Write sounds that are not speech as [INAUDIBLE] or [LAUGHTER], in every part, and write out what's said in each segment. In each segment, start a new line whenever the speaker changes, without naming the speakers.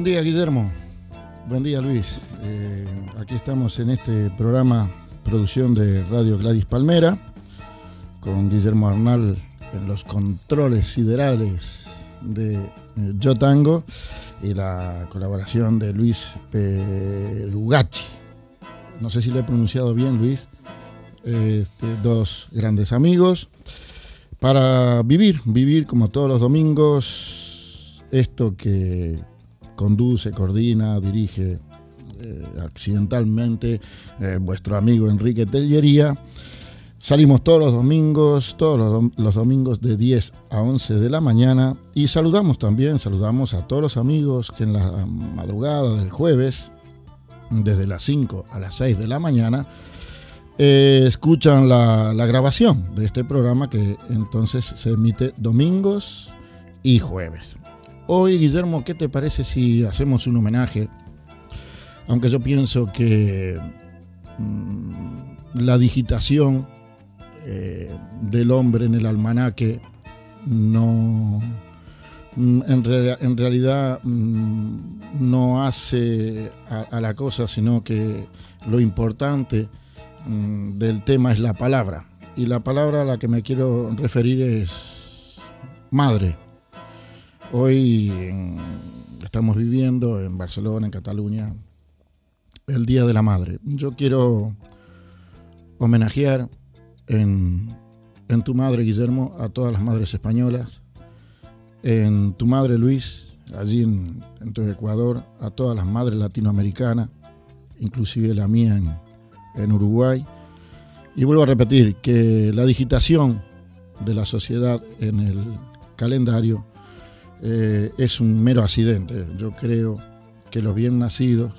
Buen día, Guillermo. Buen día, Luis. Eh, aquí estamos en este programa, producción de Radio Gladys Palmera, con Guillermo Arnal en los controles siderales de eh, Yo Tango y la colaboración de Luis Perugachi. No sé si lo he pronunciado bien, Luis. Este, dos grandes amigos. Para vivir, vivir como todos los domingos, esto que conduce, coordina, dirige eh, accidentalmente eh, vuestro amigo Enrique Tellería. Salimos todos los domingos, todos los, domingos de 10 a 11 de la mañana y saludamos también, saludamos a todos los amigos que en la madrugada del jueves, desde las 5 a las 6 de la mañana, eh, escuchan la, grabación de este programa que entonces se emite domingos y jueves. Hoy, Guillermo, ¿qué te parece si hacemos un homenaje? Aunque yo pienso que mm, la digitación eh, del hombre en el almanaque no, mm, en, realidad mm, no hace a, la cosa, sino que lo importante del tema es la palabra. Y la palabra a la que me quiero referir es madre. Hoy estamos viviendo en Barcelona, en Cataluña, el Día de la Madre. Yo quiero homenajear en, tu madre, Guillermo, a todas las madres españolas, en tu madre, Luis, allí en, tu Ecuador, a todas las madres latinoamericanas, inclusive la mía en, Uruguay. Y vuelvo a repetir que la digitación de la sociedad en el calendario eh, es un mero accidente. Yo creo que los bien nacidos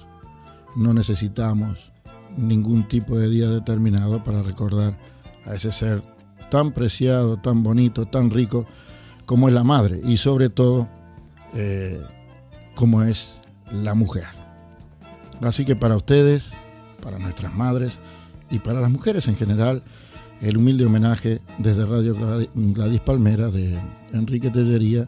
no necesitamos ningún tipo de día determinado para recordar a ese ser tan preciado, tan bonito, tan rico como es la madre y sobre todo eh, como es la mujer. Así que para ustedes, para nuestras madres y para las mujeres en general, el humilde homenaje desde Radio Gladys Palmera de Enrique Tellería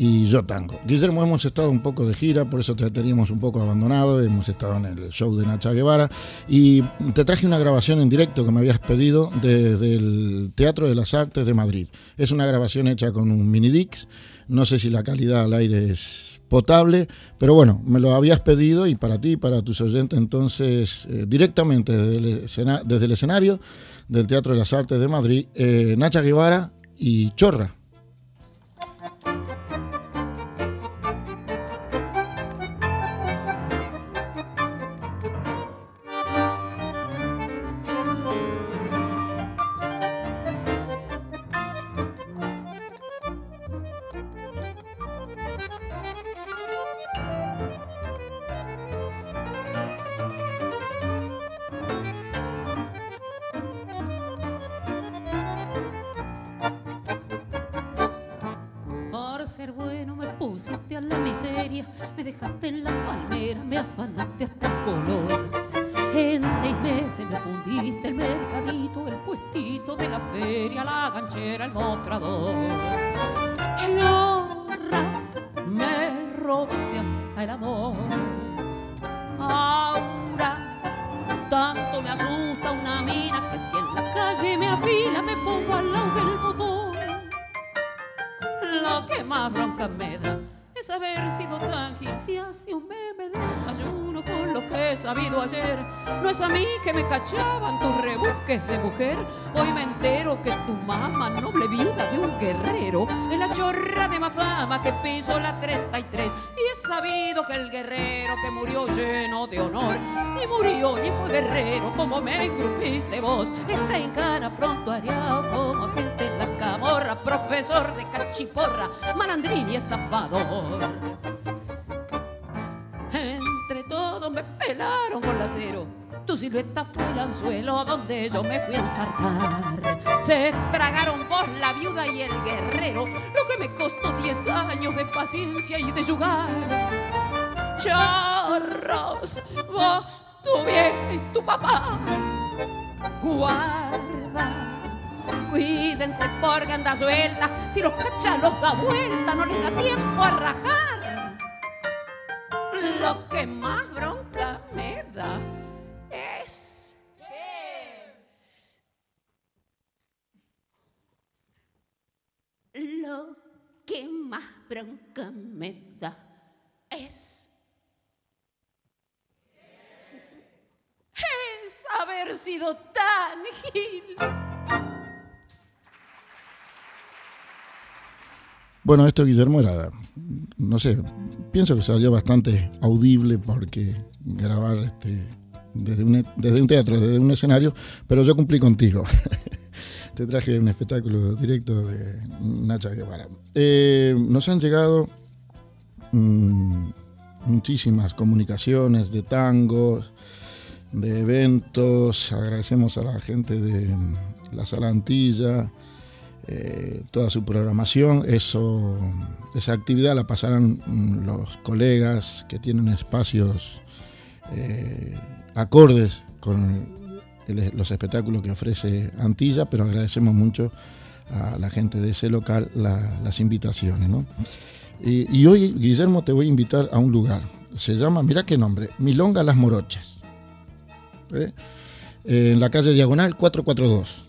y yo tango. Guillermo, hemos estado un poco de gira, por eso te teníamos un poco abandonado, hemos estado en el show de Nacha Guevara y te traje una grabación en directo que me habías pedido desde el Teatro de las Artes de Madrid. Es una grabación hecha con un mini Dix, no sé si la calidad al aire es potable, pero bueno, me lo habías pedido y para ti, para tus oyentes, entonces eh, directamente desde el, escenario del Teatro de las Artes de Madrid, eh, Nacha Guevara y Chorra.
reduciste a la miseria, me dejaste en la palmera, me afanaste hasta el color. En seis meses me fundiste el mercadito, el puestito de la feria, la ganchera, el mostrador. Llora, me robaste hasta el amor. Cachaban tus rebusques de mujer. Hoy me entero que tu mamá, noble viuda de un guerrero, es la chorra de más fama que piso la 33. Y he sabido que el guerrero que murió lleno de honor, ni murió ni fue guerrero como me engrupiste vos. Está en cana pronto haría como agente en la camorra, profesor de cachiporra, malandrín y estafador. Entre todos me pelaron con la acero tu silueta fue el anzuelo donde yo me fui a ensartar. Se tragaron vos la viuda y el guerrero, lo que me costó diez años de paciencia y de jugar. Chorros, vos, tu vieja y tu papá, guarda. Cuídense porque anda suelta, si los cachalos da vuelta no les da tiempo a rajar. Lo bronca me es. Es haber sido tan gil.
Bueno, esto Guillermo era, no sé, pienso que salió bastante audible porque grabar este, desde, un, desde un teatro, desde un escenario, pero yo cumplí contigo. [LAUGHS] Te traje un espectáculo directo de Nacha Guevara. Eh, nos han llegado mm, muchísimas comunicaciones de tangos, de eventos. Agradecemos a la gente de la Salantilla eh, toda su programación. Eso, esa actividad la pasarán mm, los colegas que tienen espacios eh, acordes con los espectáculos que ofrece Antilla, pero agradecemos mucho a la gente de ese local las invitaciones. Y, hoy, Guillermo, te voy a invitar a un lugar. Se llama, mira qué nombre, Milonga Las Morochas. ¿eh? En la calle Diagonal 442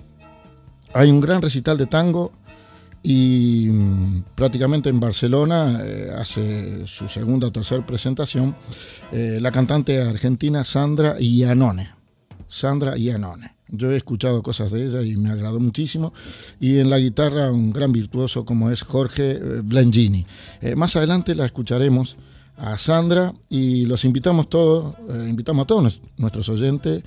hay un gran recital de tango y mm, prácticamente en Barcelona eh, hace su segunda o tercera presentación eh, la cantante argentina Sandra Iannone. Sandra Iannone. Yo he escuchado cosas de ella y me agradó muchísimo. Y en la guitarra un gran virtuoso como es Jorge eh, Blengini. más adelante la escucharemos a Sandra y los invitamos todos, invitamos a todos nuestros oyentes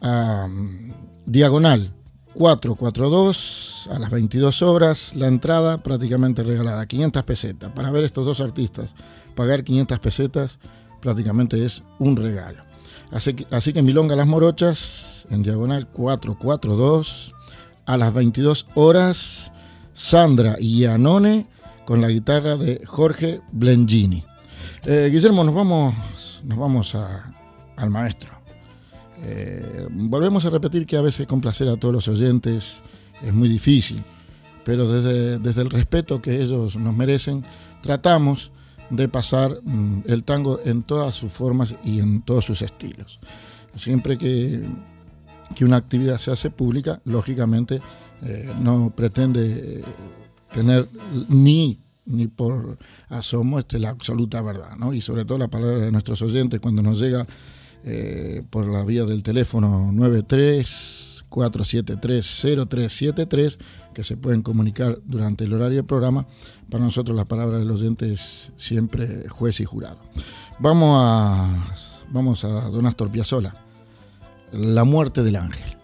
a mm, Diagonal 442 a las 22 horas, la entrada prácticamente regalada, 500 pesetas. Para ver estos dos artistas, pagar 500 pesetas prácticamente es un regalo. Así que, así Milonga Las Morochas, en diagonal 442, a las 22 horas, Sandra y Anone con la guitarra de Jorge Blengini. Eh, Guillermo, nos vamos, nos vamos al maestro. Eh, volvemos a repetir que a veces complacer a todos los oyentes es muy difícil, pero desde, desde el respeto que ellos nos merecen, tratamos de pasar mm, el tango en todas sus formas y en todos sus estilos. Siempre que, que una actividad se hace pública, lógicamente eh, no pretende tener ni ni por asomo este, la absoluta verdad, ¿no? Y sobre todo la palabra de nuestros oyentes cuando nos llega eh, por la vía del teléfono 93-473-0373, que se pueden comunicar durante el horario del programa. Para nosotros la palabra del oyente es siempre juez y jurado. Vamos a, vamos a Don Astor Piazzolla, La muerte del ángel.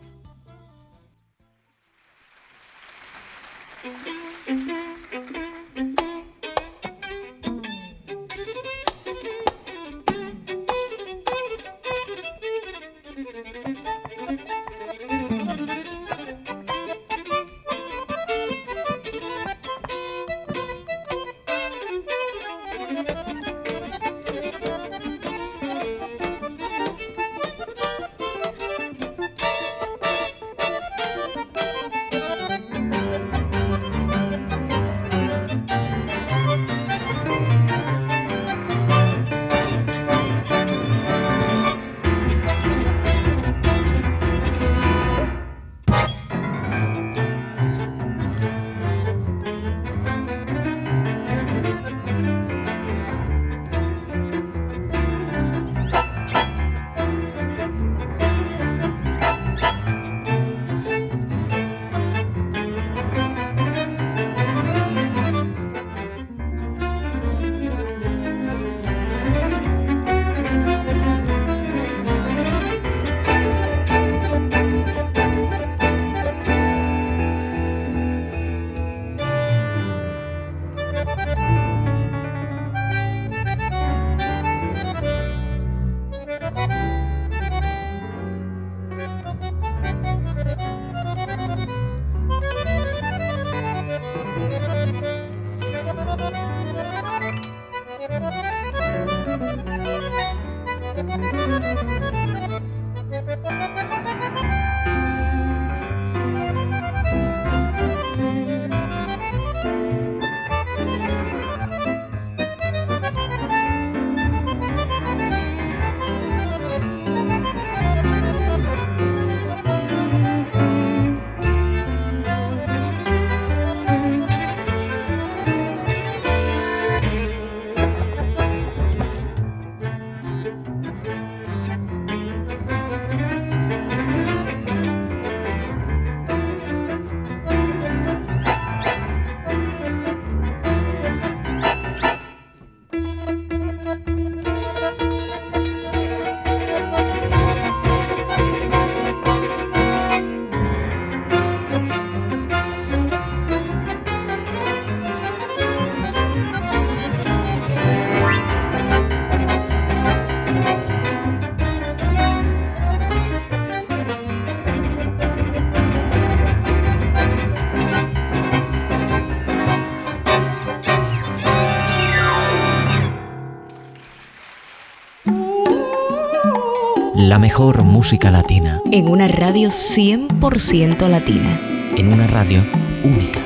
La mejor música latina.
En una radio 100% latina.
En una radio única.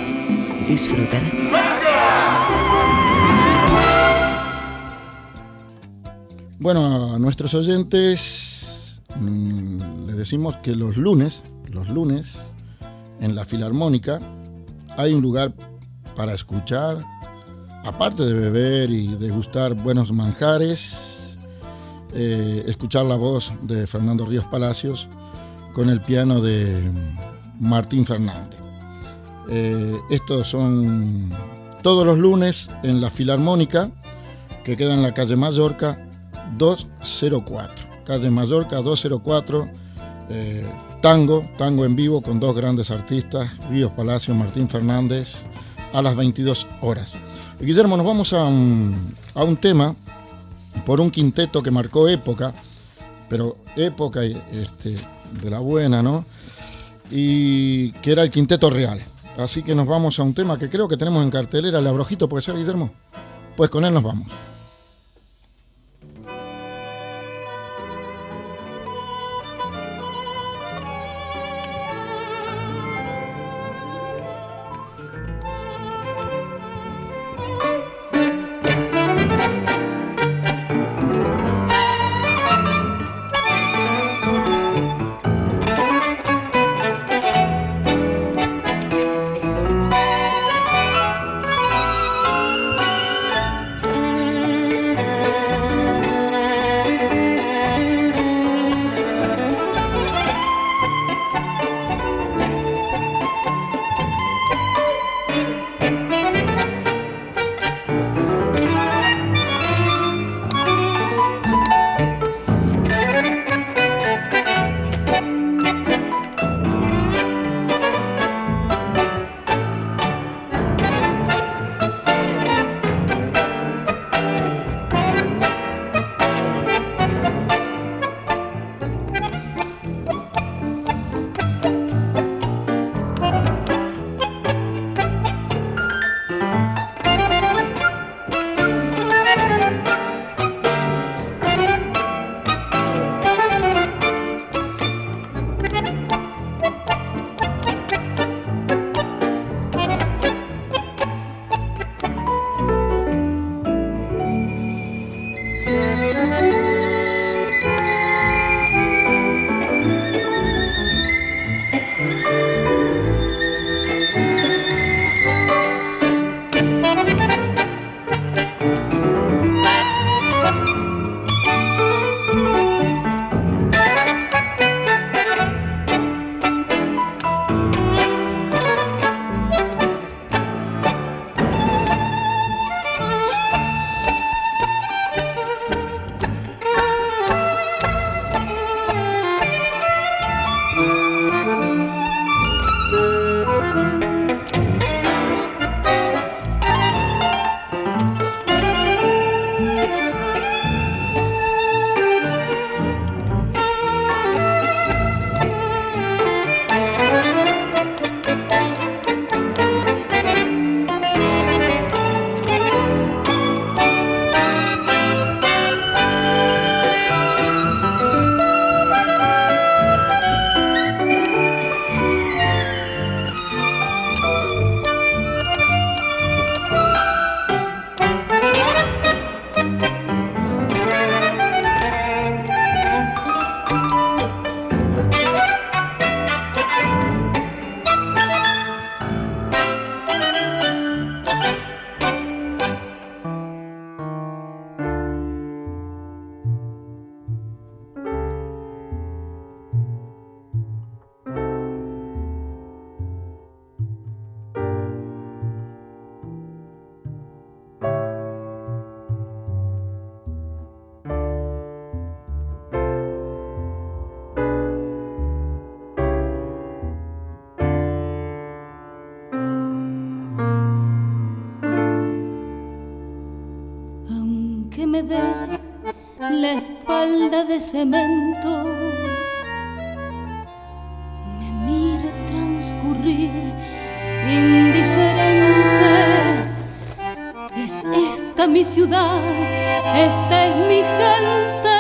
Disfrútala.
Bueno, a nuestros oyentes mm, les decimos que los lunes, los lunes, en la Filarmónica, hay un lugar para escuchar, aparte de beber y degustar buenos manjares, eh, escuchar la voz de Fernando Ríos Palacios con el piano de Martín Fernández. Eh, estos son todos los lunes en la Filarmónica, que queda en la calle Mallorca 204. Calle Mallorca 204. Eh, tango, tango en vivo con dos grandes artistas, Ríos Palacios, Martín Fernández, a las 22 horas. Guillermo, nos vamos a a un tema por un quinteto que marcó época, pero época este, de la buena, ¿no? Y que era el quinteto real. Así que nos vamos a un tema que creo que tenemos en cartelera, el abrojito, ¿puede ser, Guillermo? Pues con él nos vamos.
De cemento me mire transcurrir indiferente. Es esta mi ciudad, esta es mi gente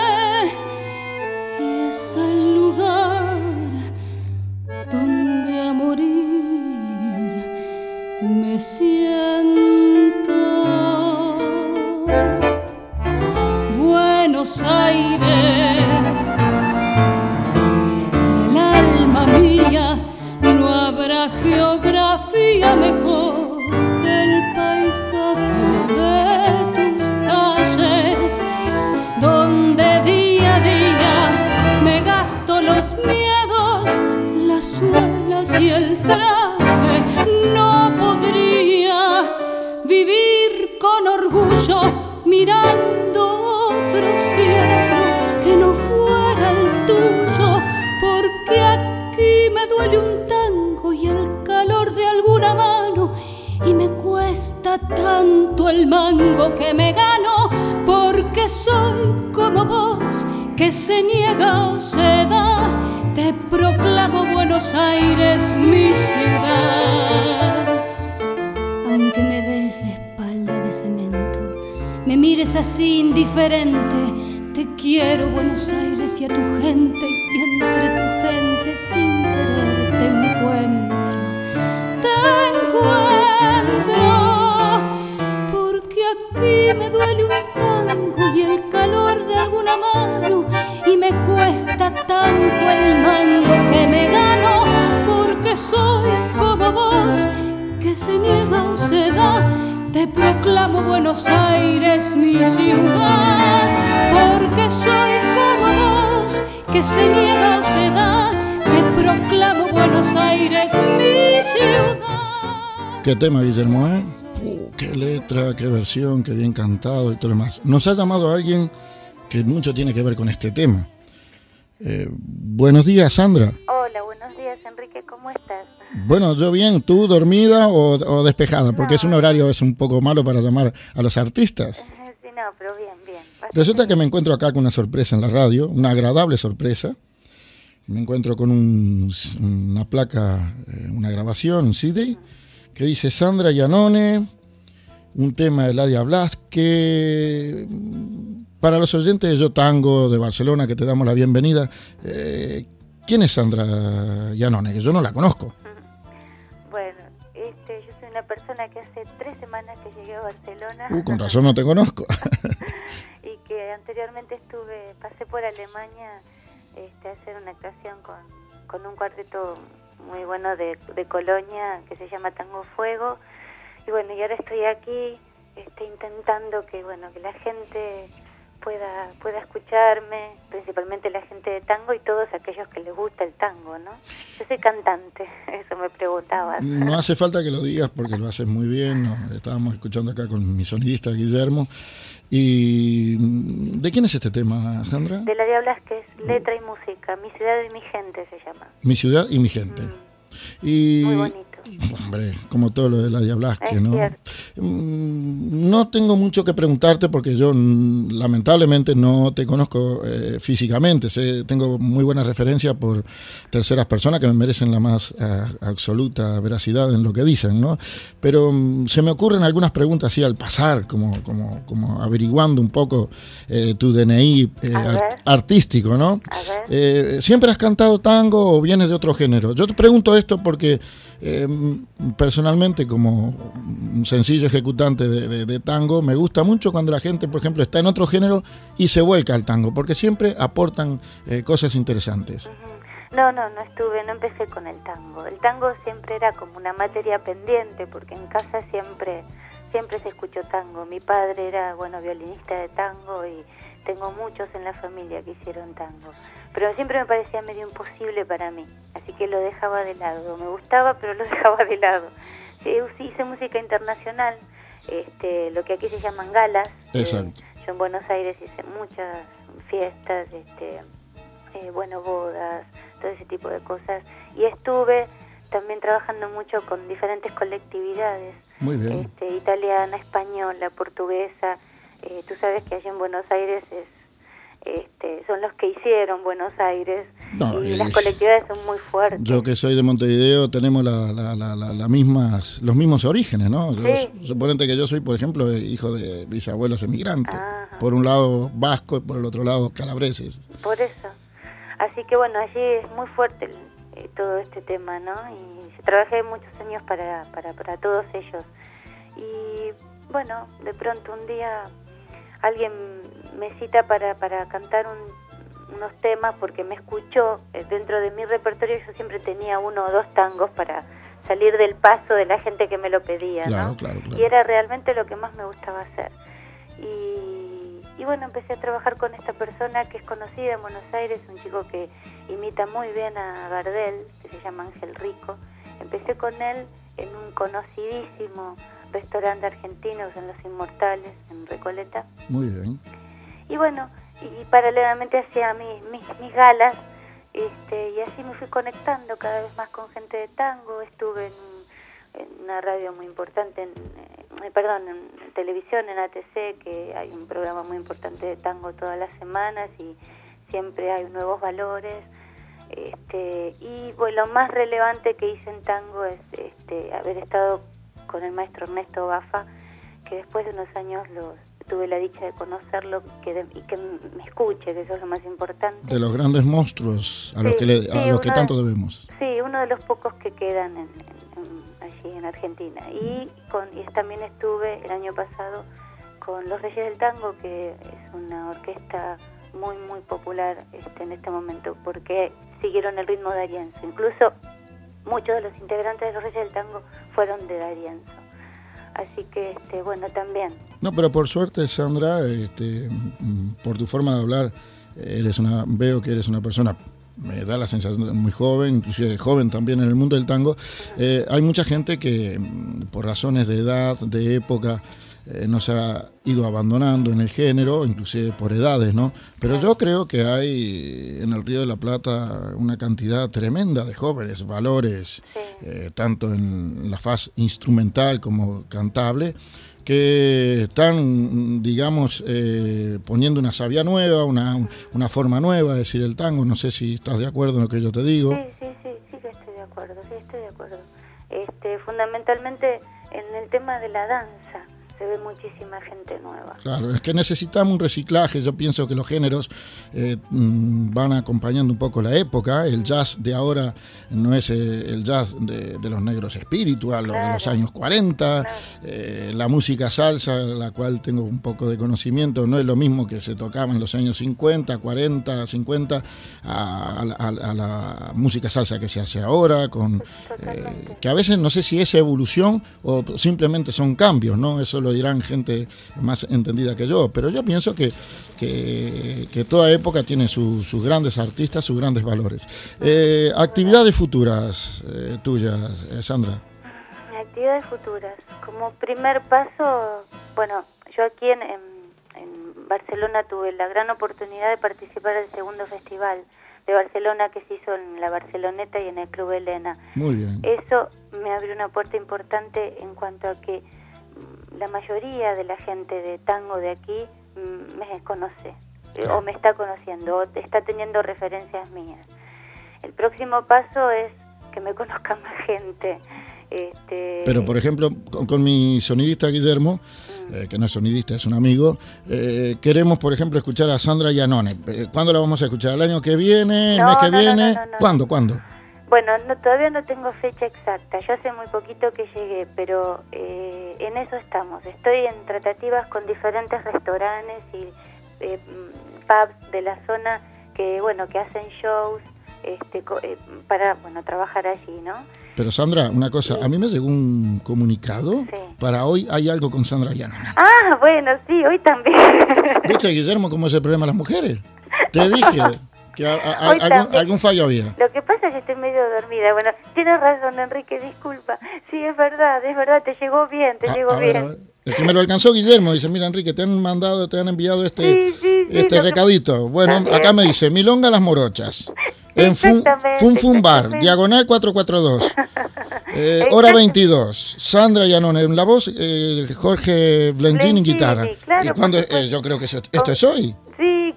soy como vos que se niega o se da. Te proclamo Buenos Aires mi ciudad, porque soy como vos que se niega o se da. Te proclamo Buenos Aires mi ciudad.
¿Qué tema, Guillermo? eh? Uh, qué letra, qué versión, qué bien cantado y todo lo demás. Nos ha llamado alguien que mucho tiene que ver con este tema. Eh, buenos días, Sandra.
Hola, buenos días, Enrique, ¿cómo estás?
Bueno, yo bien, ¿tú dormida o, o despejada? Porque es un horario es un poco malo para llamar a los artistas. [LAUGHS]
Sí, no, pero bien, bien.
Resulta que me encuentro acá con una sorpresa en la radio, una agradable sorpresa. Me encuentro con un- una placa, eh, una grabación, un CD, que dice Sandra Yanone, un tema de Ladia Blasque. Para los oyentes de Yo Tango de Barcelona, que te damos la bienvenida, eh, ¿quién es Sandra Yanone? Que yo no la conozco.
Bueno, este, yo soy una persona que hace tres semanas que llegué a Barcelona
Uh, con razón no te conozco. [LAUGHS]
y que anteriormente estuve, pasé por Alemania este, a hacer una actuación con, con un cuarteto muy bueno de, de Colonia que se llama Tango Fuego. Y bueno, y ahora estoy aquí este, intentando que, bueno, que la gente pueda, pueda escucharme, principalmente la gente de tango y todos aquellos que les gusta el tango, ¿no? Yo soy cantante, [LAUGHS] eso me preguntabas.
No hace falta que lo digas porque lo haces muy bien. ¿no? Estábamos escuchando acá con mi sonidista Guillermo. ¿Y mm, de quién es este tema, Sandra?
De la Diablas que es letra y música, mi ciudad y mi gente se llama.
Mi ciudad y mi gente. Y,
Muy bonito.
Hombre, como todo lo de la Diablasque, ¿no?
cierto.
Mm, No tengo mucho que preguntarte porque yo mm, lamentablemente no te conozco eh, físicamente. Sé- tengo muy buena referencia por terceras personas que me merecen la más ah, absoluta veracidad en lo que dicen, ¿no? Pero mm, se me ocurren algunas preguntas así al pasar, como, como, como averiguando un poco eh, tu DNI eh, artístico, ¿no? Eh, ¿Siempre has cantado tango o vienes de otro género? Yo te pregunto esto porque eh, personalmente como un sencillo ejecutante de, tango, me gusta mucho cuando la gente, por ejemplo, está en otro género y se vuelca al tango, porque siempre aportan eh, cosas interesantes.
No, no, no estuve, no empecé con el tango. El tango siempre era como una materia pendiente porque en casa siempre siempre se escuchó tango. Mi padre era, bueno, violinista de tango y tengo muchos en la familia que hicieron tango. Pero siempre me parecía medio imposible para mí, así que lo dejaba de lado. Me gustaba, pero lo [LAUGHS] dejaba de lado. Sí, hice música internacional, este, lo que aquí se llaman galas.
Exacto.
yo en Buenos Aires hice muchas fiestas, este, eh, bueno, bodas, todo ese tipo de cosas. Y estuve también trabajando mucho con diferentes colectividades,
Muy bien.
este, italiana, española, portuguesa. Eh, tú sabes que allá en Buenos Aires es, este, son los que hicieron Buenos Aires
No,
y las colectividades son muy fuertes.
Yo que soy de Montevideo tenemos la, la- la- la- mismas, los mismos orígenes, ¿no? Yo-
Sí.
Suponete que yo soy, por ejemplo, hijo de bisabuelos emigrantes.
Ajá.
Por un lado vasco y por el otro lado calabreses.
Por eso. Así que bueno, allí es muy fuerte el, eh, todo este tema, ¿no? Y trabajé muchos años para, para, para todos ellos. Y bueno, de pronto un día alguien me cita para, para cantar unos temas porque me escuchó eh, dentro de mi repertorio yo siempre tenía uno o dos tangos para salir del paso de la gente que me lo pedía ¿no? y era realmente lo que más me gustaba hacer. Y, y, bueno empecé a trabajar con esta persona que es conocida en Buenos Aires un chico que imita muy bien a Gardel que se llama Ángel Rico. Empecé con él en un conocidísimo restaurante argentino en Los Inmortales, en Recoleta.
Muy bien.
Y bueno, y paralelamente hacía mis, mis, galas, este, y así me fui conectando cada vez más con gente de tango. Estuve en, una radio muy importante, en, eh, perdón, en, televisión, en ATC, que hay un programa muy importante de tango todas las semanas y siempre hay nuevos valores. Este, y bueno, lo más relevante que hice en tango es este, haber estado con el maestro Ernesto Bafa, que después de unos años los, tuve la dicha de conocerlo que y que me escuche, que eso es lo más importante.
De los grandes monstruos a los que, a los que tanto debemos.
Sí, uno de los pocos que quedan en, allí en Argentina. Y, con, y también estuve el año pasado con Los Reyes del Tango, que es una orquesta muy, muy popular este, en este momento, porque siguieron el ritmo de Arienzo. Incluso muchos de los integrantes de los Reyes del Tango fueron de Darienzo. Así que, este, bueno, también.
No, pero por suerte, Sandra, este, mm, por tu forma de hablar, eres una, veo que eres una persona me da la sensación de muy joven, inclusive joven también en el mundo del tango. Eh, hay mucha gente que mm, por razones de edad, de época, eh, no se ha ido abandonando en el género, inclusive por edades, ¿no? Pero yo creo que hay en el Río de la Plata una cantidad tremenda de jóvenes, valores, eh, tanto en la faz instrumental como cantable, que están, digamos, eh, poniendo una savia nueva, una, una forma nueva de decir el tango. No sé si estás de acuerdo en lo que yo te digo.
Sí, sí, sí, sí que estoy de acuerdo, sí estoy de acuerdo. Este, fundamentalmente en el tema de la danza se ve muchísima gente nueva.
Claro, es que necesitamos un reciclaje. Yo pienso que los géneros eh, mm, van acompañando un poco la época. El jazz de ahora no es eh, el jazz de, los negros espiritual, de los años 40. Eh, la música salsa, la cual tengo un poco de conocimiento, no es lo mismo que se tocaba en los años 50, 40, 50, a, la música salsa que se hace ahora, con que a veces no sé si es evolución o simplemente son cambios, ¿no? Eso lo dirán gente más entendida que yo, pero yo pienso que, que, toda época tiene sus grandes artistas, sus grandes valores. Eh, actividades futuras eh, tuyas, eh, Sandra.
Actividades futuras. Como primer paso, bueno, yo aquí en, en, Barcelona tuve la gran oportunidad de participar del segundo festival de Barcelona que se hizo en la Barceloneta y en el Club Elena.
Muy bien.
Eso me abrió una puerta importante en cuanto a que la mayoría de la gente de tango de aquí mm, me conoce eh, o me está conociendo o está teniendo referencias mías. El próximo paso es que me [LAUGHS] conozca más gente. Este...
Pero, por ejemplo, con, mi sonidista Guillermo, mm. eh, que no es sonidista, es un amigo, eh, queremos, por ejemplo, escuchar a Sandra Yanone. ¿Cuándo la vamos a escuchar? ¿El año que viene? ¿El mes que viene? ¿Cuándo? ¿Cuándo?
Bueno, no, todavía no tengo fecha exacta, yo hace muy poquito que llegué, pero eh, en eso estamos. Estoy en tratativas con diferentes restaurantes y eh, pubs de la zona que, bueno, que hacen shows este, eh, para, bueno, trabajar allí, ¿no?
Pero Sandra, una cosa, a mí me llegó un comunicado. Para hoy hay algo con Sandra Llana.
Ah, bueno, sí, hoy también.
¿Viste, Guillermo, cómo es el problema de las mujeres? Te dije. [LAUGHS] Que algún, fallo había.
Lo que pasa es que estoy medio dormida. Bueno, tienes razón, Enrique, disculpa. Sí, es verdad, es verdad, te llegó bien, te llegó bien.
Es que me lo alcanzó Guillermo, dice, mira Enrique, te han mandado, te han enviado este, este recadito. Bueno, acá me dice, Milonga Las Morochas. En Fun, Bar, diagonal 442. [LAUGHS] Eh, hora 22. Sandra Yanone en la voz, eh, Jorge Blenchín en guitarra. ¿Y cuando, eh, yo creo que esto es hoy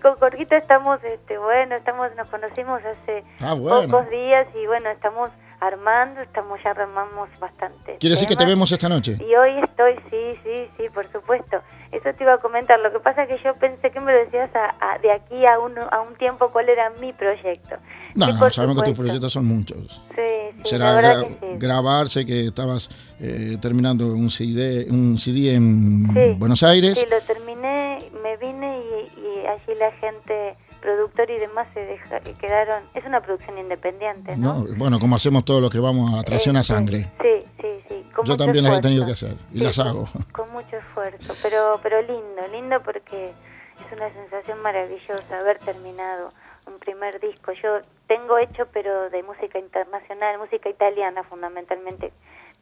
con Jorgito estamos, este, bueno, estamos, nos conocimos hace ah, pocos días y bueno, estamos armando, estamos ya armamos bastante.
Quiere decir que te vemos esta noche.
Y hoy estoy, sí, sí, sí, por supuesto. Eso te iba a comentar. Lo que pasa es que yo pensé que me lo decías de aquí a un, a un tiempo cuál era mi proyecto.
No, no sabemos que tus proyectos son muchos.
Sí, sí,
Será grabarse que estabas eh, terminando un CD, un CD en Buenos Aires.
Sí, lo terminé, allí la gente productor y demás se deja, quedaron... Es una producción independiente, ¿no?
bueno, como hacemos todo lo que vamos a tracción a sangre.
Sí, sí, sí.
Yo también las he tenido que hacer y las hago. [LAUGHS]
Con mucho esfuerzo, pero, pero lindo, lindo porque es una sensación maravillosa haber terminado un primer disco. Yo tengo hecho, pero de música internacional, música italiana fundamentalmente,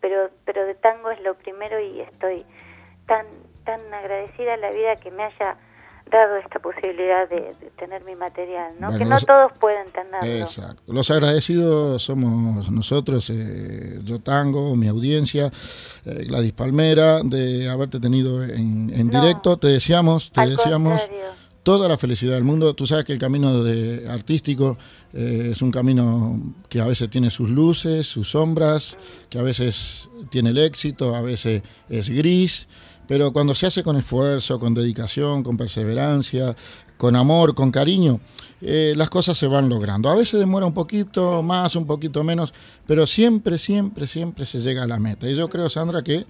pero, pero de tango es lo primero y estoy tan, tan agradecida a la vida que me haya dado esta posibilidad de, tener mi material, ¿no? que no todos pueden tenerlo.
Exacto. Los agradecidos somos nosotros, eh, yo Tango, mi audiencia, eh, Gladys Palmera, de haberte tenido en, directo. Te deseamos, te deseamos toda la felicidad del mundo. Tú sabes que el camino de artístico eh, es un camino que a veces tiene sus luces, sus sombras, que a veces tiene el éxito, a veces es gris pero cuando se hace con esfuerzo, con dedicación, con perseverancia, con amor, con cariño, eh, las cosas se van logrando. A veces demora un poquito más, un poquito menos, pero siempre, siempre, siempre se llega a la meta. Y yo creo, Sandra, que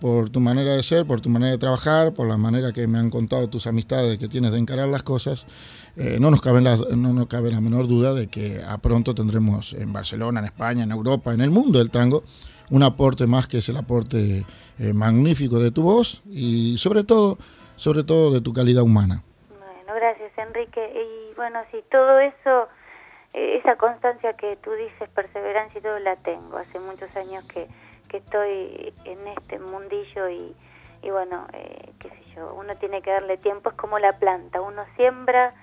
por tu manera de ser, por tu manera de trabajar, por la manera que me han contado tus amistades que tienes de encarar las cosas, eh, no, nos cabe la, no nos cabe la menor duda de que a pronto tendremos en Barcelona, en España, en Europa, en el mundo del tango, un aporte más que es el aporte eh, magnífico de tu voz y sobre todo, sobre todo de tu calidad humana.
Bueno, gracias Enrique. Y bueno, si todo eso, eh, esa constancia que tú dices, perseverancia y todo la tengo. Hace muchos años que, que estoy en este mundillo y, y bueno, eh, qué sé yo, uno tiene que darle tiempo, es como la planta, uno siembra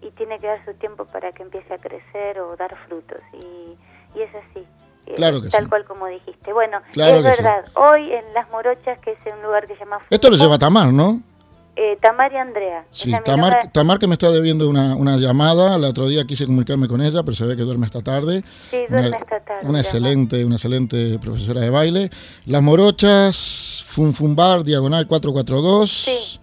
y tiene que dar su tiempo para que empiece a crecer o dar frutos y, y es así.
Eh, claro que
tal cual como dijiste. Bueno, es verdad, hoy en Las Morochas, que es un lugar que se llama...
Esto lo lleva Tamar, ¿no?
Eh, Tamar y Andrea.
Sí, Tamar, Tamar, que me está debiendo una, una, llamada, el otro día quise comunicarme con ella, pero se ve que duerme esta tarde.
Sí, duerme esta tarde.
Una excelente, una excelente profesora de baile. Las Morochas, Funfumbar, diagonal 442.
Sí.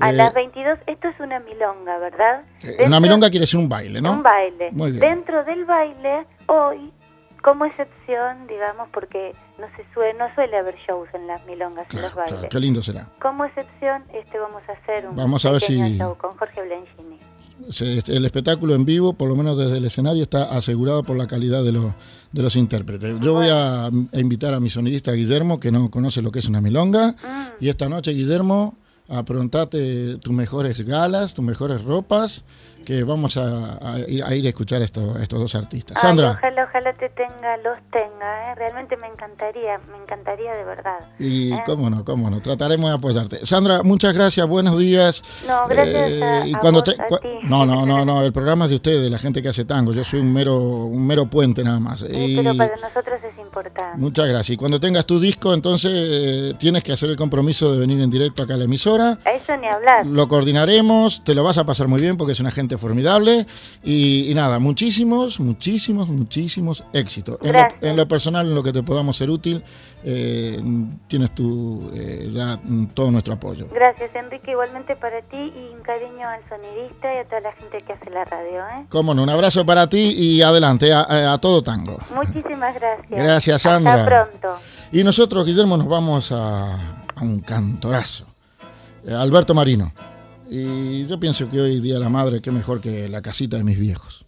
A eh, las 22, esto es una milonga, ¿verdad?
una milonga quiere decir un baile, ¿no?
Un baile.
Muy bien.
Dentro del baile, hoy como excepción, digamos, porque no se suele, no suele haber shows en las milongas en los bailes.
qué lindo será.
Como excepción, este vamos a hacer un
vamos a ver si...
show con Jorge Blanchini.
El espectáculo en vivo, por lo menos desde el escenario, está asegurado por la calidad de los, de los intérpretes. Yo voy a, invitar a mi sonidista Guillermo, que no conoce lo que es una milonga, mm. y esta noche, Guillermo, aprontate tus mejores galas, tus mejores ropas, que vamos a, ir, a escuchar estos, estos dos artistas. Sandra.
Ojalá, ojalá te tenga, los tenga, ¿eh? realmente me encantaría, me encantaría de verdad.
Y ¿eh? cómo no, cómo no, trataremos de apoyarte. Sandra, muchas gracias, buenos días.
No, gracias a,
eh, cuando ti. No, no, no, no, el programa es de ustedes, de la gente que hace tango, yo soy un mero, un mero puente nada más.
Sí, pero para nosotros es importante.
Muchas gracias. Y cuando tengas tu disco, entonces tienes que hacer el compromiso de venir en directo acá a la emisora.
A eso ni hablar.
Lo coordinaremos, te lo vas a pasar muy bien porque es una gente formidable. Y, nada, muchísimos, muchísimos, muchísimos éxitos. En lo, personal, en lo que te podamos ser útil, eh, tienes tú eh, ya todo nuestro apoyo.
Gracias, Enrique. Igualmente para ti y un cariño al sonidista y a toda la gente que hace la radio. ¿eh?
Cómo no, un abrazo para ti y adelante, a, todo tango.
Muchísimas gracias.
Gracias, Sandra.
Hasta pronto.
Y nosotros, Guillermo, nos vamos a, a un cantorazo. Eh, Alberto Marino. Y yo pienso que hoy día la madre, qué mejor que la casita de mis viejos.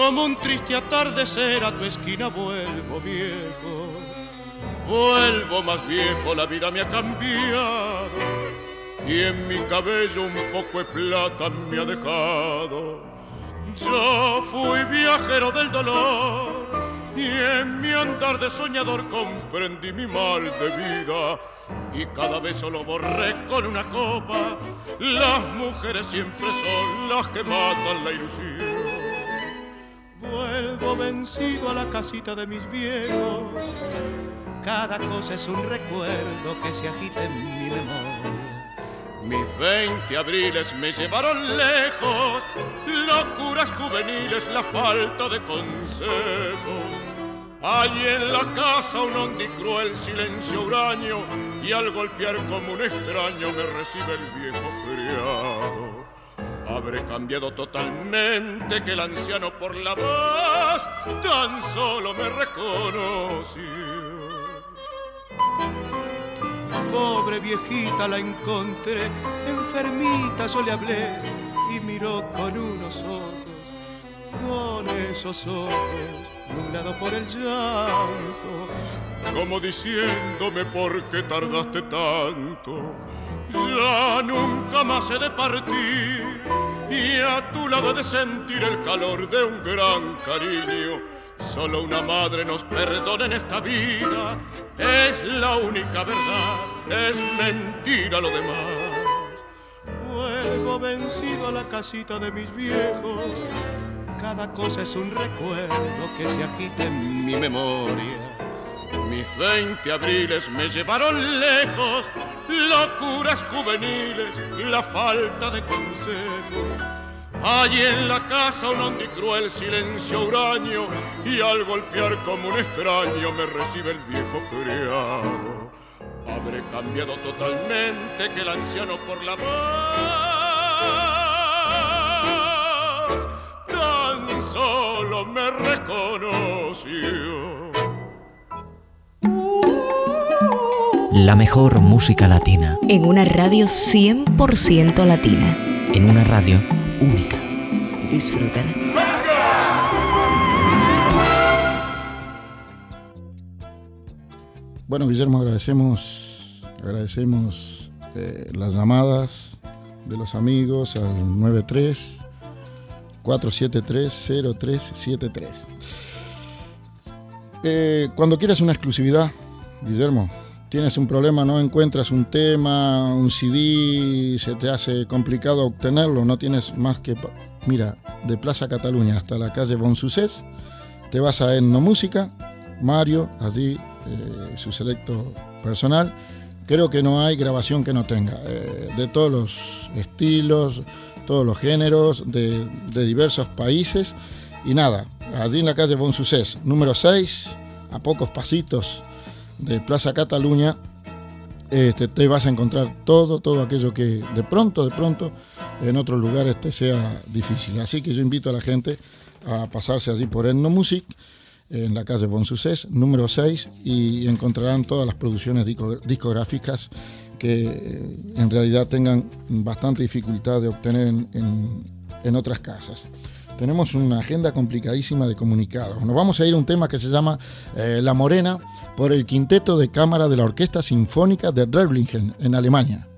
Como un triste atardecer a tu esquina vuelvo viejo. Vuelvo más viejo, la vida me ha cambiado y en mi cabello un poco de plata me ha dejado. Yo fui viajero del dolor y en mi andar de soñador comprendí mi mal de vida y cada vez solo borré con una copa. Las mujeres siempre son las que matan la ilusión. Vencido a la casita de mis viejos. Cada cosa es un recuerdo que se agita en mi memoria. Mis 20 abriles me llevaron lejos, locuras juveniles, la falta de consejos. Allí en la casa un hondi cruel silencio huraño y al golpear como un extraño me recibe el viejo criado. Habré cambiado totalmente que el anciano por la voz tan solo me reconoció. Pobre viejita la encontré, enfermita yo le hablé y miró con unos ojos, con esos ojos, nublado por el llanto, como diciéndome por qué tardaste tanto. Ya nunca más he de partir y a tu lado de sentir el calor de un gran cariño. Solo una madre nos perdona en esta vida, es la única verdad, es mentira lo demás. Vuelvo vencido a la casita de mis viejos, cada cosa es un recuerdo que se agita en mi memoria. Mis 20 abriles me llevaron lejos, locuras juveniles la falta de consejos. Allí en la casa un cruel silencio huraño y al golpear como un extraño me recibe el viejo criado. Habré cambiado totalmente que el anciano por la paz tan solo me reconoció.
La mejor música latina.
En una radio 100% latina.
En una radio única.
Disfrútala.
Bueno, Guillermo, agradecemos, agradecemos eh, las llamadas de los amigos al 93 473 0373. Eh, cuando quieras una exclusividad, Guillermo, tienes un problema, no encuentras un tema, un CD, se te hace complicado obtenerlo, no tienes más que, mira, de Plaza Cataluña hasta la calle Bonsucés, te vas a Etnomúsica, Mario, allí eh, su selecto personal. Creo que no hay grabación que no tenga, eh, de todos los estilos, todos los géneros, de, de diversos países. Y nada, allí en la calle Bonsucés, número 6, a pocos pasitos de Plaza Cataluña, este, te vas a encontrar todo, todo aquello que de pronto, de pronto, en otros lugares te sea difícil. Así que yo invito a la gente a pasarse allí por Etnomusic, en la calle Bonsucés, número 6, y encontrarán todas las producciones disco- discográficas que eh, en realidad tengan bastante dificultad de obtener en, en- en otras casas. Tenemos una agenda complicadísima de comunicados. Nos vamos a ir a un tema que se llama eh, La Morena por el quinteto de cámara de la Orquesta Sinfónica de Reblingen, en Alemania.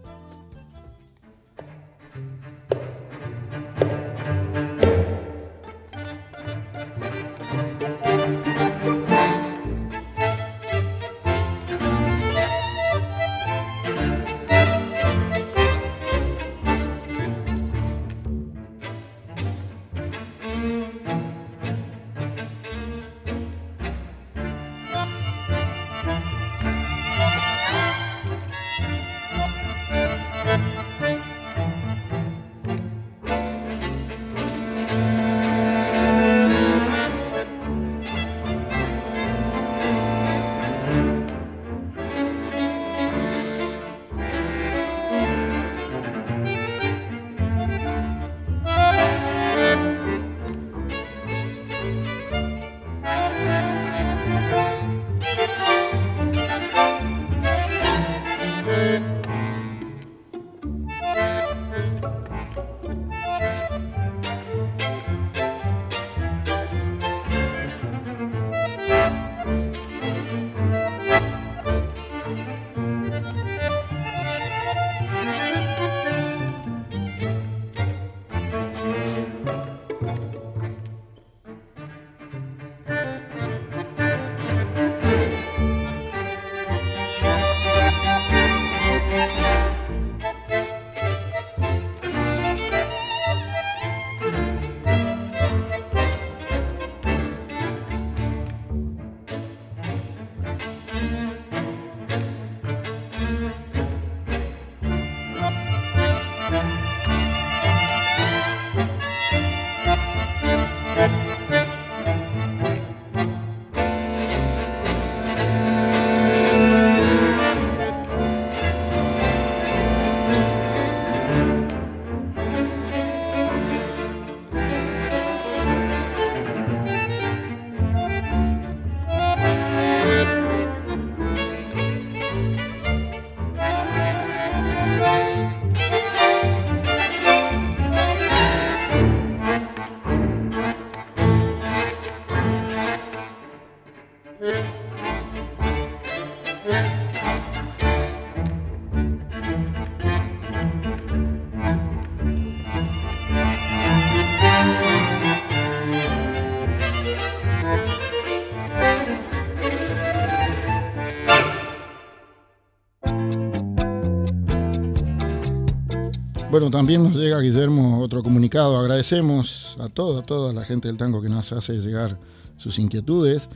También nos llega, Guillermo, otro comunicado. Agradecemos a toda, toda la gente del tango que nos hace llegar sus inquietudes.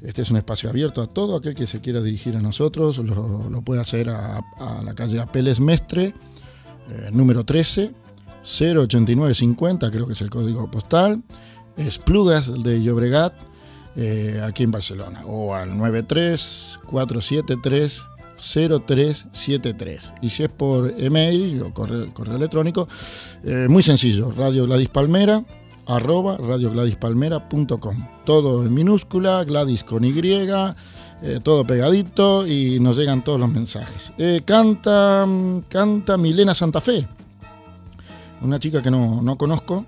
Este es un espacio abierto a todo aquel que se quiera dirigir a nosotros. Lo, puede hacer a, la calle Apeles Mestre, eh, número 13, 08950, creo que es el código postal. Esplugas de Llobregat, eh, aquí en Barcelona. O al 93473 0373. Y si es por email o correo, electrónico, eh, muy sencillo, Radio Gladys Palmera, arroba radiogladispalmera.com. Todo en minúscula, Gladys con Y, eh, todo pegadito y nos llegan todos los mensajes. Eh, canta, canta Milena Santa Fe, una chica que no, no conozco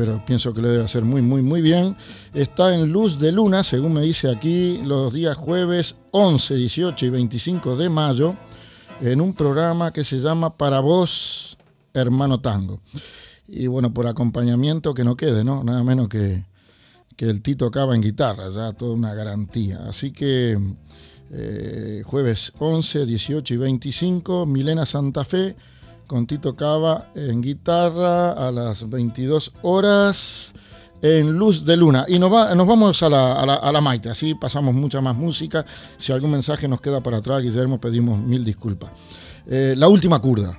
pero pienso que lo debe hacer muy, muy, muy bien. Está en Luz de Luna, según me dice aquí, los días jueves 11, 18 y 25 de mayo, en un programa que se llama Para vos, hermano tango. Y bueno, por acompañamiento que no quede, ¿no? Nada menos que, que el Tito acaba en guitarra, ya toda una garantía. Así que eh, jueves 11, 18 y 25, Milena Santa Fe con Tito Cava en guitarra a las 22 horas en Luz de Luna. Y nos, nos vamos a la, a, la, Maite, así pasamos mucha más música. Si algún mensaje nos queda para atrás, Guillermo, pedimos mil disculpas. Eh, la última curda.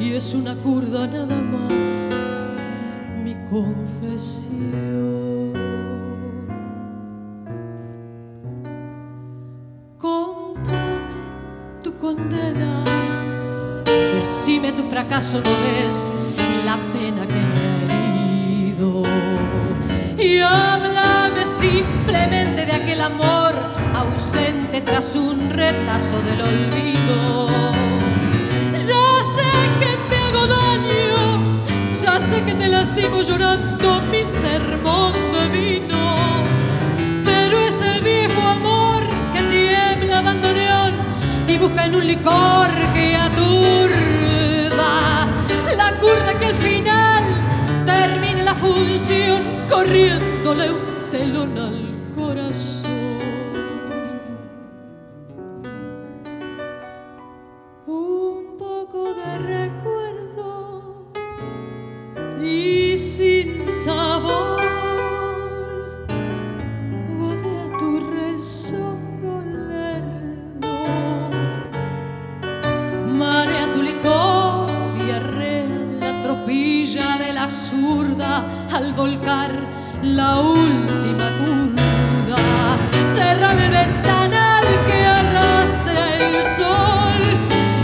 Y es una curda nada más, mi confesión. condena. Decime tu fracaso no es la pena que me ha herido. Y háblame simplemente de aquel amor ausente tras un retazo del olvido. Ya ya sé que te lastimo llorando mi sermón de vino. Pero es el viejo amor que tiembla abandoneón busca en un licor que aturda la curda que al final termine la función corriéndole un telón al corazón. Al volcar la última curva. Cerrame el ventanal que arrastra el sol,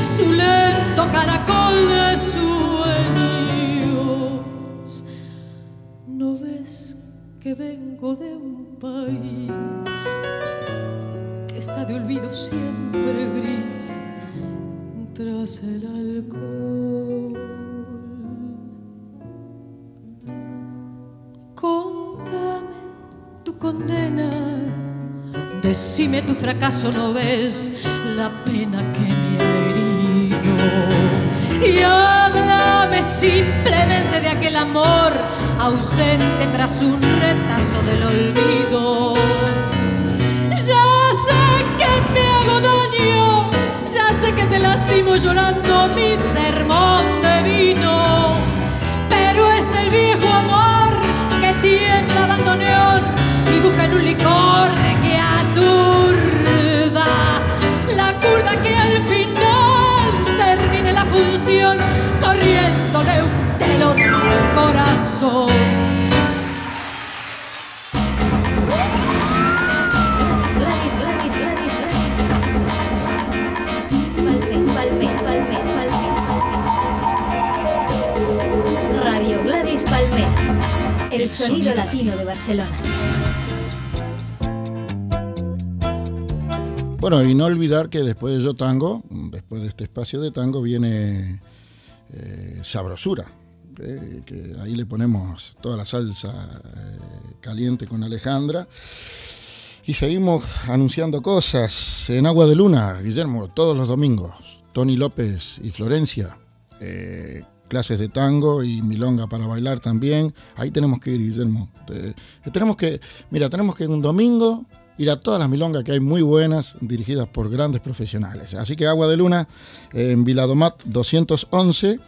su lento caracol de sueños. ¿No ves que vengo de un país que está de olvido siempre gris tras el alcohol? Condena, decime tu fracaso, no ves la pena que me ha herido. Y háblame simplemente de aquel amor ausente tras un retazo del olvido. Ya sé que me hago daño, ya sé que te lastimo llorando mi sermón de vino, pero es el viejo amor tiembla abandoneón licor que aturda la curva que al final termine la pasión, corriéndole un telón corazón.
Radio Gladys Palmet, el sonido latino de Barcelona.
Bueno, y no olvidar que después de Yo Tango, después de este espacio de tango, viene eh, Sabrosura. eh, que ahí le ponemos toda la salsa eh, caliente con Alejandra. Y seguimos anunciando cosas en Agua de Luna, Guillermo, todos los domingos. Tony López y Florencia. clases de tango y milonga para bailar también. Ahí tenemos que ir, Guillermo. Tenemos que, mira, tenemos que un domingo ir a todas las milongas que hay muy buenas, dirigidas por grandes profesionales. Así que Agua de Luna eh, en Viladomat 211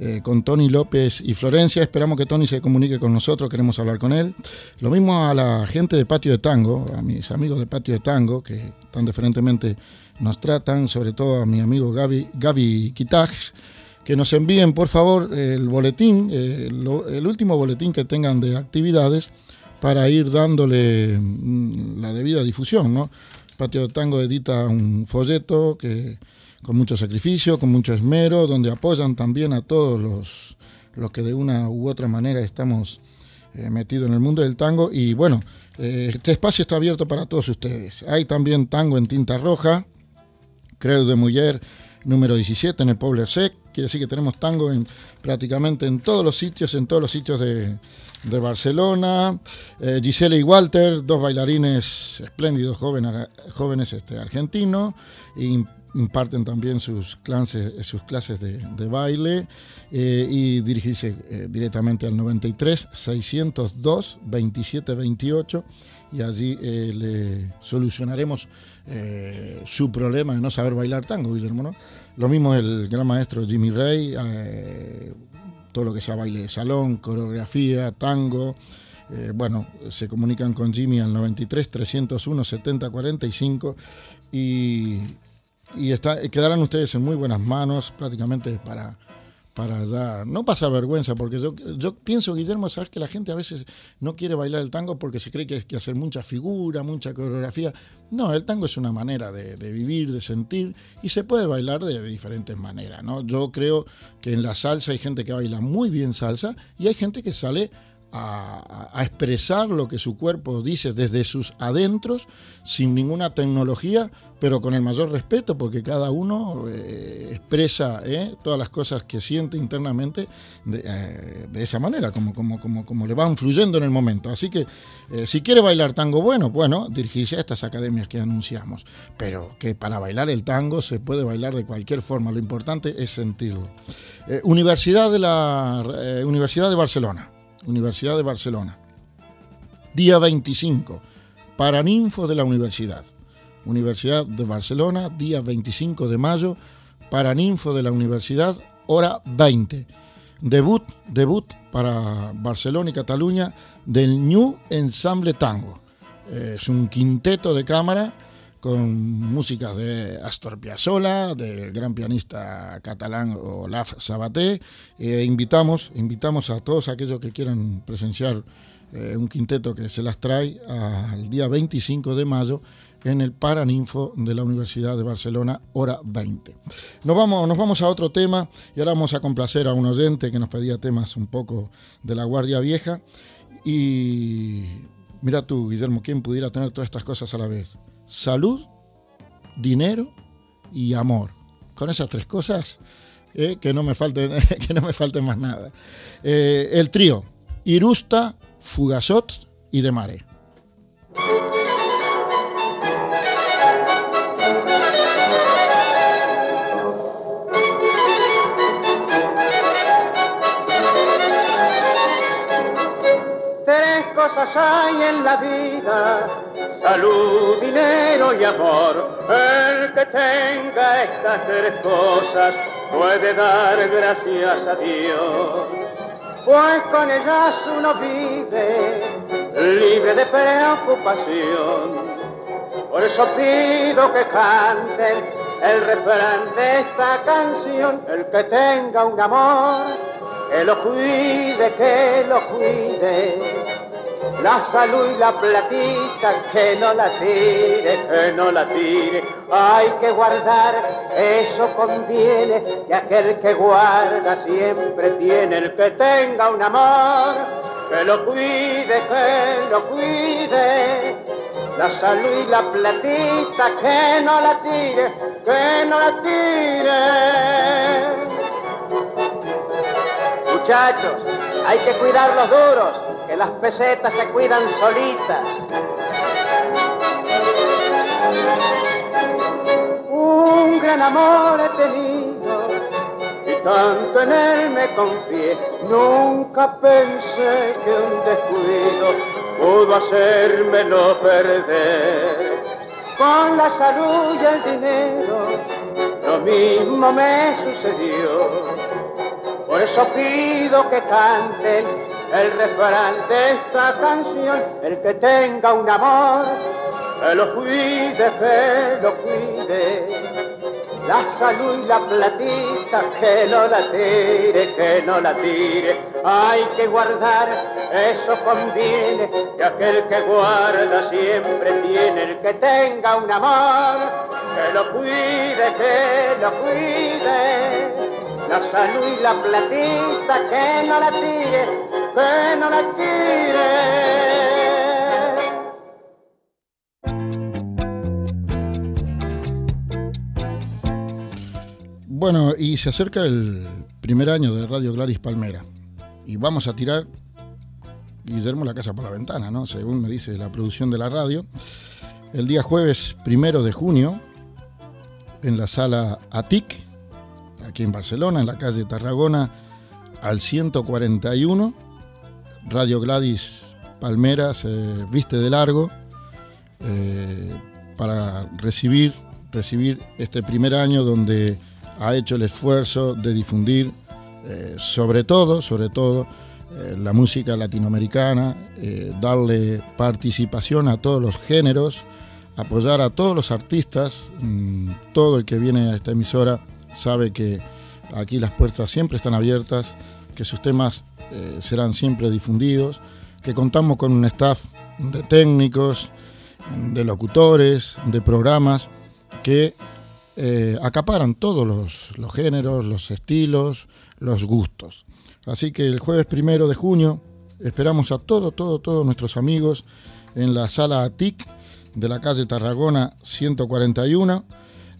eh, con Tony López y Florencia. Esperamos que Tony se comunique con nosotros, queremos hablar con él. Lo mismo a la gente de Patio de Tango, a mis amigos de Patio de Tango, que tan diferentemente nos tratan, sobre todo a mi amigo Gaby, Gaby Kitaj, que nos envíen por favor el boletín, eh, el último boletín que tengan de actividades para ir dándole mm, la debida difusión. ¿no? Patio de Tango edita un folleto que con mucho sacrificio, con mucho esmero, donde apoyan también a todos los, los que de una u otra manera estamos eh, metidos en el mundo del tango. Y bueno, eh, este espacio está abierto para todos ustedes. Hay también tango en tinta roja, Creo de Mujer número 17 en el Pueblo Sec. Quiere decir que tenemos tango en, prácticamente en todos los sitios, en todos los sitios de, de Barcelona. Eh, Gisela y Walter, dos bailarines espléndidos, jóvenes, jóvenes este, argentinos, imparten también sus clases, sus clases de, baile eh, y dirigirse eh, directamente al 93 602 27 28 y allí eh, le solucionaremos su problema de no saber bailar tango, Guillermo. Lo mismo el gran maestro Jimmy eh, todo lo que sea baile de salón, coreografía, tango. Eh, bueno, se comunican con Jimmy al 93 301 70 45 y, y está, quedarán ustedes en muy buenas manos prácticamente para, para ya no pasar vergüenza, porque yo, yo pienso, Guillermo, sabes que la gente a veces no quiere bailar el tango porque se cree que hay que hacer mucha figura, mucha coreografía. No, el tango es una manera de, de vivir, de sentir, y se puede bailar de, diferentes maneras. ¿no? Yo creo que en la salsa hay gente que baila muy bien salsa y hay gente que sale a, expresar lo que su cuerpo dice desde sus adentros, sin ninguna tecnología, pero con el mayor respeto, porque cada uno eh, expresa eh, todas las cosas que siente internamente de, eh, de esa manera, como, como, como, como, le van fluyendo en el momento. Así que si quiere bailar tango bueno, bueno, dirigirse a estas academias que anunciamos, pero que para bailar el tango se puede bailar de cualquier forma, lo importante es sentirlo. Universidad, de la, Universidad de Barcelona. Universidad de Barcelona. Día 25. Paraninfo de la Universidad. Universidad de Barcelona, día 25 de mayo. Paraninfo de la Universidad, hora 20. Debut, debut para Barcelona y Cataluña del New Ensemble Tango. Es un quinteto de cámara con músicas de Astor Piazzolla, del gran pianista catalán Olaf Sabaté. Eh, invitamos, invitamos a todos aquellos que quieran presenciar eh, un quinteto que se las trae al día 25 de mayo en el Paraninfo de la Universidad de Barcelona, hora 20. Nos vamos, nos vamos a otro tema y ahora vamos a complacer a un oyente que nos pedía temas un poco de la Guardia Vieja. Y mira tú, Guillermo, ¿quién pudiera tener todas estas cosas a la vez? Salud, dinero y amor. Con esas tres cosas, eh, que, no me falten, [LAUGHS] que no me más nada. Eh, el trío, Irusta, Fugazot y De Mare.
Tres cosas hay en la vida, salud, dinero y amor. El que tenga estas tres cosas puede dar gracias a Dios, pues con ellas uno vive libre de preocupación. Por eso pido que canten el refrán de esta canción, el que tenga un amor, que lo cuide, que lo cuide la salud y la platita, que no la tire, que no la tire. Hay que guardar, eso conviene, y aquel que guarda siempre tiene el que tenga un amor, que lo cuide, que lo cuide. La salud y la platita, que no la tire, que no la tire. Muchachos, hay que cuidar los duros, que las pesetas se cuidan solitas. Un gran amor he tenido y tanto en él me confié, nunca pensé que un descuido pudo hacérmelo perder. Con la salud y el dinero lo mismo me sucedió. Por eso pido que canten el refrán de esta canción, el que tenga un amor, que lo cuide, que lo cuide. La salud y la platita, que no la tire, que no la tire. Hay que guardar, eso conviene, que aquel que guarda siempre tiene el que tenga un amor, que lo cuide, que lo cuide la salud y la platita, que no la tire, que no la tire.
Bueno, y se acerca el primer año de Radio Gladys Palmera. Y vamos a tirar, Guillermo, la casa por la ventana, ¿no? Según me dice la producción de la radio. El día jueves primero de junio, en la sala ATIC, aquí en Barcelona, en la calle Tarragona, al 141. Radio Gladys Palmera se viste de largo eh, para recibir, recibir este primer año donde ha hecho el esfuerzo de difundir eh, sobre todo, sobre todo, eh, la música latinoamericana, darle participación a todos los géneros, apoyar a todos los artistas, mm, todo el que viene a esta emisora sabe que aquí las puertas siempre están abiertas, que sus temas eh, serán siempre difundidos, que contamos con un staff de técnicos, de locutores, de programas que eh, acaparan todos los, géneros, los estilos, los gustos. Así que el jueves primero de junio esperamos a todos, todos, todos nuestros amigos en la sala ATIC de la calle Tarragona 141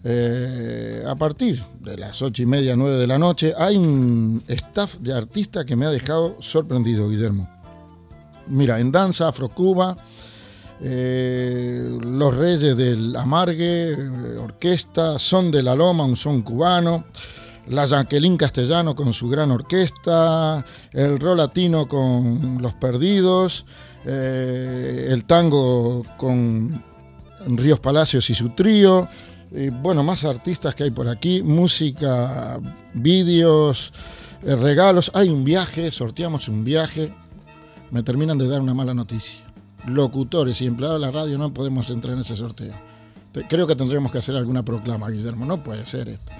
eh, a partir de las ocho y media, nueve de la noche, hay un staff de artistas que me ha dejado sorprendido, Guillermo. Mira, en danza, afrocuba, eh, Los Reyes del Amargue, eh, orquesta, Son de la Loma, un son cubano, la Jacqueline Castellano con su gran orquesta, el rol latino con Los Perdidos, el tango con Ríos Palacios y su trío, bueno, más artistas que hay por aquí, música, vídeos, eh, regalos. Hay un viaje, sorteamos un viaje. Me terminan de dar una mala noticia. Locutores y empleados de la radio no podemos entrar en ese sorteo. Creo que tendríamos que hacer alguna proclama, Guillermo. No puede ser esto.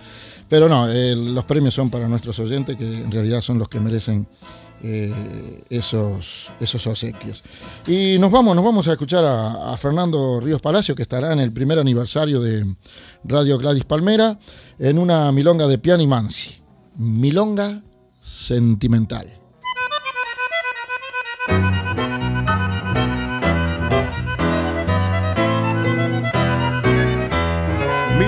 Pero no, eh, los premios son para nuestros oyentes, que en realidad son los que merecen eh, esos, esos obsequios. Y nos vamos, nos vamos a escuchar a, Fernando Ríos Palacio, que estará en el primer aniversario de Radio Gladys Palmera, en una milonga de piano y mansi. Milonga sentimental.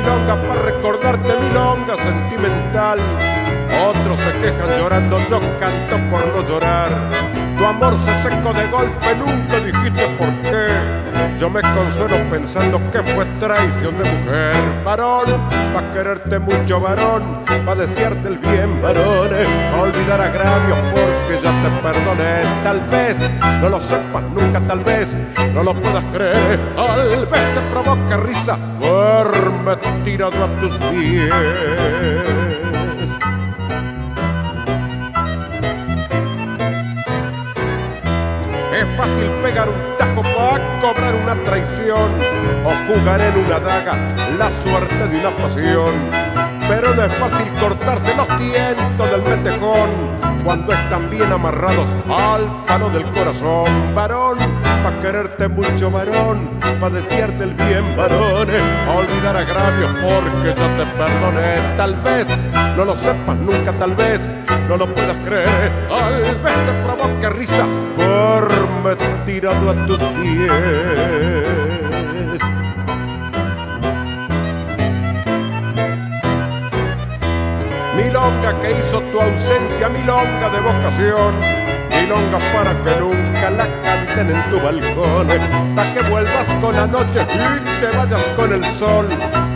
milonga para recordarte milonga sentimental. Otros se quejan llorando, yo canto por no llorar. Tu amor se secó de golpe, nunca dijiste por qué. Yo me consuelo pensando que fue traición de mujer, varón, pa' quererte mucho, varón, pa' desearte el bien, varones, pa' olvidar agravios porque ya te perdoné. Tal vez no lo sepas nunca, tal vez no lo puedas creer, tal vez te provoque risa verme tirado a tus pies. Pegar un tajo para cobrar una traición o jugar en una daga la suerte de una pasión. Pero no es fácil cortarse los tientos del metejón cuando están bien amarrados al palo del corazón. Varón, pa' quererte mucho, varón, pa' desearte el bien, varones, a olvidar agravios porque yo te perdoné. Tal vez no lo sepas nunca, tal vez no lo puedas creer. Tal vez te provoque risa por me tirado a tus pies. Milonga que hizo tu ausencia, milonga de vocación, milonga para que nunca la canten en tu balcón, para que vuelvas con la noche y te vayas con el sol,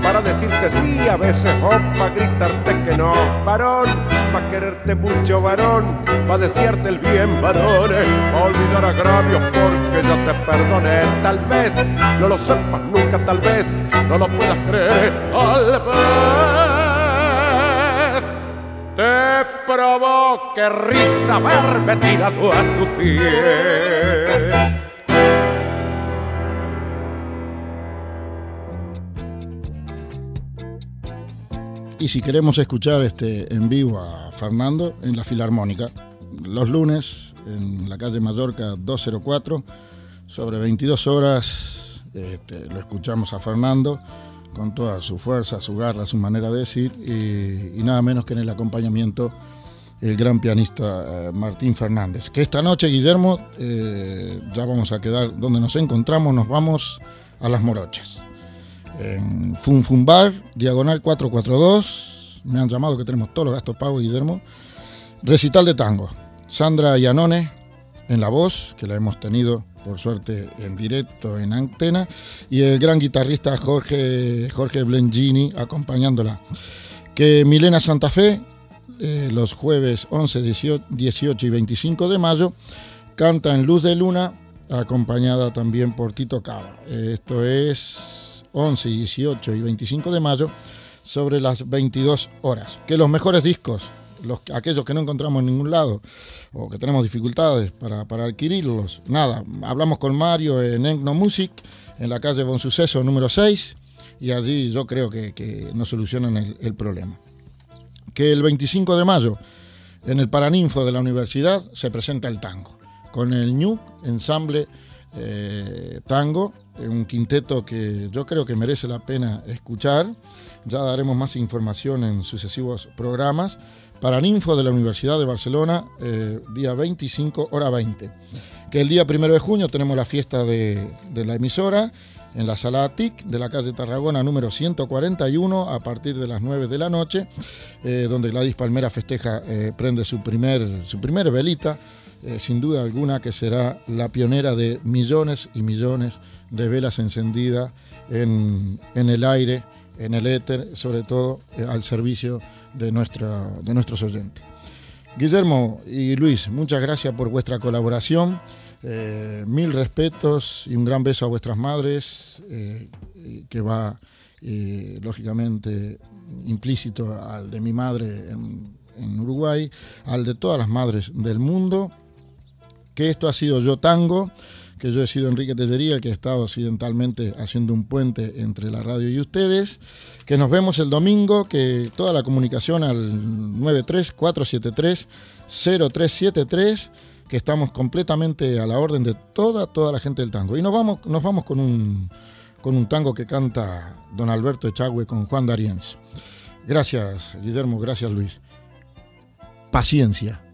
para decirte sí a veces o para gritarte que no, varón, para quererte mucho, varón, para desearte el bien, varón, para olvidar agravios porque yo te perdoné, tal vez no lo sepas nunca, tal vez no lo puedas creer, al vez te provoque risa verme tirado a tus pies.
Y si queremos escuchar este en vivo a Fernando en la Filarmónica, los lunes en la calle Mallorca 204, sobre 22 horas, este, lo escuchamos a Fernando con toda su fuerza, su garra, su manera de decir, y, nada menos que en el acompañamiento el gran pianista eh, Martín Fernández. Que esta noche, Guillermo, eh, ya vamos a quedar donde nos encontramos, nos vamos a las Morochas. En Fun Bar, diagonal 442, me han llamado que tenemos todos los gastos pagos, Guillermo. Recital de tango, Sandra Yanone en la voz, que la hemos tenido por suerte en directo en antena, y el gran guitarrista Jorge, Jorge Blengini acompañándola. Que Milena Santa Fe, eh, los jueves 11, 18 y 25 de mayo, canta en Luz de Luna, acompañada también por Tito Cava. esto es 11, 18 y 25 de mayo, sobre las 22 horas. Que los mejores discos los, aquellos que no encontramos en ningún lado o que tenemos dificultades para, adquirirlos, nada, hablamos con Mario en Encno Music, en la calle Bon Suceso número 6, y allí yo creo que, nos solucionan el, problema. Que el 25 de mayo, en el Paraninfo de la universidad, se presenta el tango, con el New Ensamble eh, Tango, un quinteto que yo creo que merece la pena escuchar. Ya daremos más información en sucesivos programas. Paraninfo de la Universidad de Barcelona, eh, día 25, hora 20. Que el día 1 de junio tenemos la fiesta de, la emisora en la sala TIC de la calle Tarragona número 141 a partir de las 9 de la noche, eh, donde Gladys Palmera festeja, eh, prende su primer, su velita, sin duda alguna que será la pionera de millones y millones de velas encendidas en, en el aire en el éter, sobre todo eh, al servicio de, nuestra, de nuestros oyentes. Guillermo y Luis, muchas gracias por vuestra colaboración. Eh, mil respetos y un gran beso a vuestras madres, eh, que va lógicamente implícito al de mi madre en, en, Uruguay, al de todas las madres del mundo. Que esto ha sido Yo Tango que yo he sido Enrique Tellería, el que he estado accidentalmente haciendo un puente entre la radio y ustedes, que nos vemos el domingo, que toda la comunicación al 934730373, que estamos completamente a la orden de toda, toda la gente del tango. Y nos vamos, nos vamos con un, con un tango que canta don Alberto Echagüe con Juan Darienzo. Gracias, Guillermo, gracias, Luis. Paciencia.